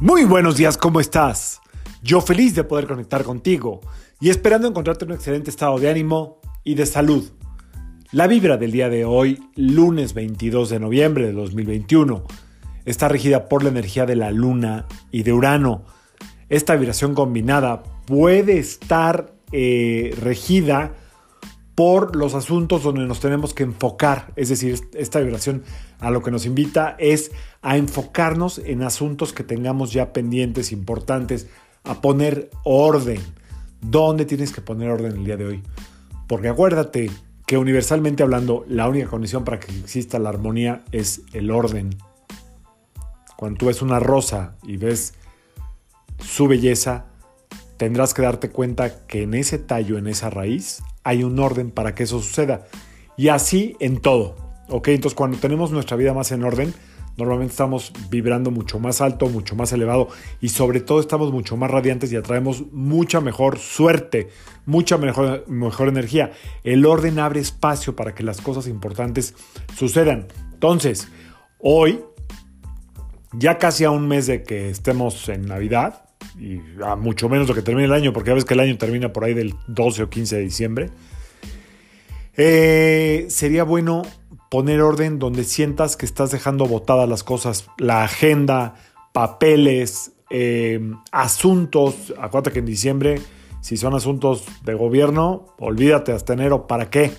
Muy buenos días, ¿cómo estás? Yo feliz de poder conectar contigo y esperando encontrarte en un excelente estado de ánimo y de salud. La vibra del día de hoy, lunes 22 de noviembre de 2021, está regida por la energía de la luna y de Urano. Esta vibración combinada puede estar eh, regida por los asuntos donde nos tenemos que enfocar. Es decir, esta vibración a lo que nos invita es a enfocarnos en asuntos que tengamos ya pendientes, importantes, a poner orden. ¿Dónde tienes que poner orden el día de hoy? Porque acuérdate que universalmente hablando, la única condición para que exista la armonía es el orden. Cuando tú ves una rosa y ves su belleza, tendrás que darte cuenta que en ese tallo, en esa raíz, hay un orden para que eso suceda. Y así en todo. ¿Ok? Entonces cuando tenemos nuestra vida más en orden, normalmente estamos vibrando mucho más alto, mucho más elevado y sobre todo estamos mucho más radiantes y atraemos mucha mejor suerte, mucha mejor, mejor energía. El orden abre espacio para que las cosas importantes sucedan. Entonces, hoy, ya casi a un mes de que estemos en Navidad, y a mucho menos lo que termine el año, porque ya ves que el año termina por ahí del 12 o 15 de diciembre, eh, sería bueno poner orden donde sientas que estás dejando botadas las cosas, la agenda, papeles, eh, asuntos. Acuérdate que en diciembre, si son asuntos de gobierno, olvídate hasta enero, ¿para qué?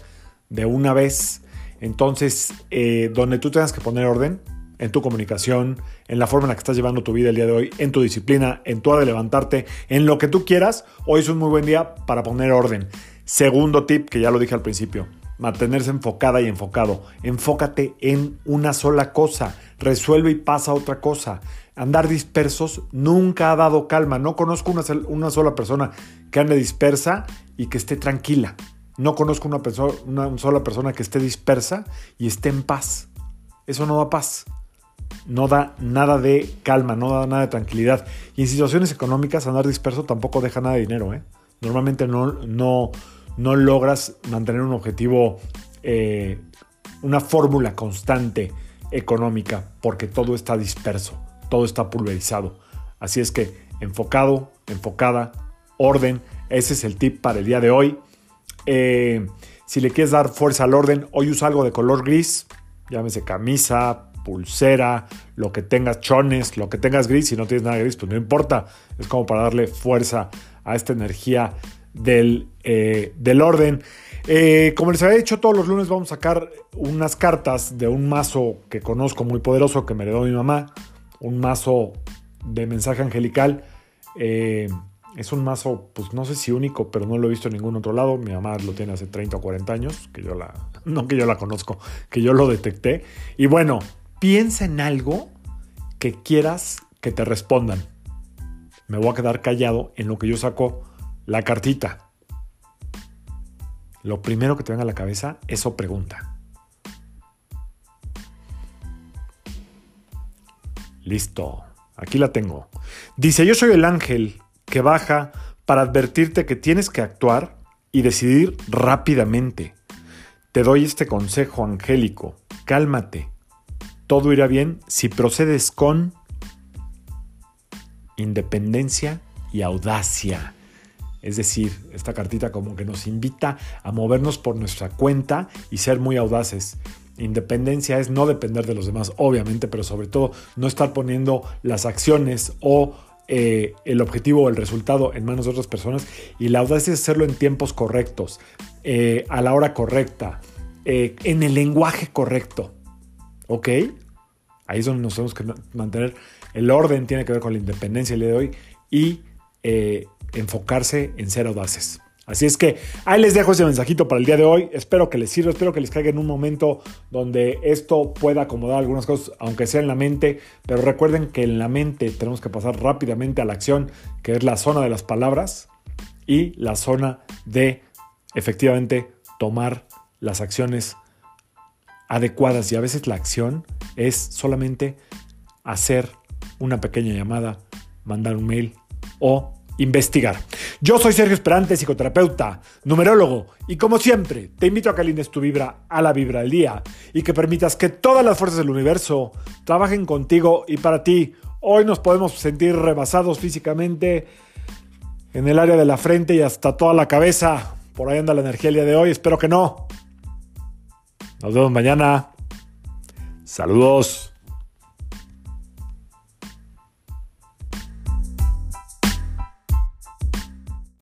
De una vez. Entonces, eh, donde tú tengas que poner orden, en tu comunicación, en la forma en la que estás llevando tu vida el día de hoy, en tu disciplina, en tu hora de levantarte, en lo que tú quieras, hoy es un muy buen día para poner orden. Segundo tip, que ya lo dije al principio, mantenerse enfocada y enfocado. Enfócate en una sola cosa, resuelve y pasa a otra cosa. Andar dispersos nunca ha dado calma. No conozco una, una sola persona que ande dispersa y que esté tranquila. No conozco una, persona, una sola persona que esté dispersa y esté en paz. Eso no da paz no da nada de calma, no da nada de tranquilidad. Y en situaciones económicas andar disperso tampoco deja nada de dinero. ¿eh? Normalmente no, no, no logras mantener un objetivo, eh, una fórmula constante económica, porque todo está disperso, todo está pulverizado. Así es que enfocado, enfocada, orden, ese es el tip para el día de hoy. Eh, si le quieres dar fuerza al orden, hoy usa algo de color gris, llámese camisa, pulsera, lo que tengas, chones, lo que tengas gris, si no tienes nada gris, pues no importa. Es como para darle fuerza a esta energía del, eh, del orden. Eh, como les había dicho, todos los lunes vamos a sacar unas cartas de un mazo que conozco muy poderoso que me heredó mi mamá, un mazo de mensaje angelical. Eh, es un mazo, pues no sé si único, pero no lo he visto en ningún otro lado. Mi mamá lo tiene hace 30 o 40 años, que yo la, no que yo la conozco, que yo lo detecté. Y bueno, piensa en algo que quieras que te respondan. Me voy a quedar callado en lo que yo saco la cartita. Lo primero que te venga a la cabeza, eso pregunta. Listo, aquí la tengo. Dice, yo soy el ángel que baja para advertirte que tienes que actuar y decidir rápidamente. Te doy este consejo angélico. Cálmate, todo irá bien si procedes con independencia y audacia. Es decir, esta cartita como que nos invita a movernos por nuestra cuenta y ser muy audaces. Independencia es no depender de los demás, obviamente, pero sobre todo no estar poniendo las acciones o eh, el objetivo o el resultado en manos de otras personas. Y la audacia es hacerlo en tiempos correctos, eh, a la hora correcta, eh, en el lenguaje correcto. ¿Ok? Ahí es donde nos tenemos que mantener. El orden tiene que ver con la independencia el día de hoy y eh, enfocarse en ser audaces. Así es que ahí les dejo ese mensajito para el día de hoy. Espero que les sirva, espero que les caiga en un momento donde esto pueda acomodar algunas cosas, aunque sea en la mente. Pero recuerden que en la mente tenemos que pasar rápidamente a la acción, que es la zona de las palabras y la zona de efectivamente tomar las acciones adecuadas y a veces la acción es solamente hacer una pequeña llamada, mandar un mail o investigar. Yo soy Sergio Esperante, psicoterapeuta, numerólogo, y como siempre, te invito a que alines tu vibra a la vibra del día y que permitas que todas las fuerzas del universo trabajen contigo y para ti. Hoy nos podemos sentir rebasados físicamente en el área de la frente y hasta toda la cabeza. Por ahí anda la energía el día de hoy. Espero que no. Nos vemos mañana. Saludos.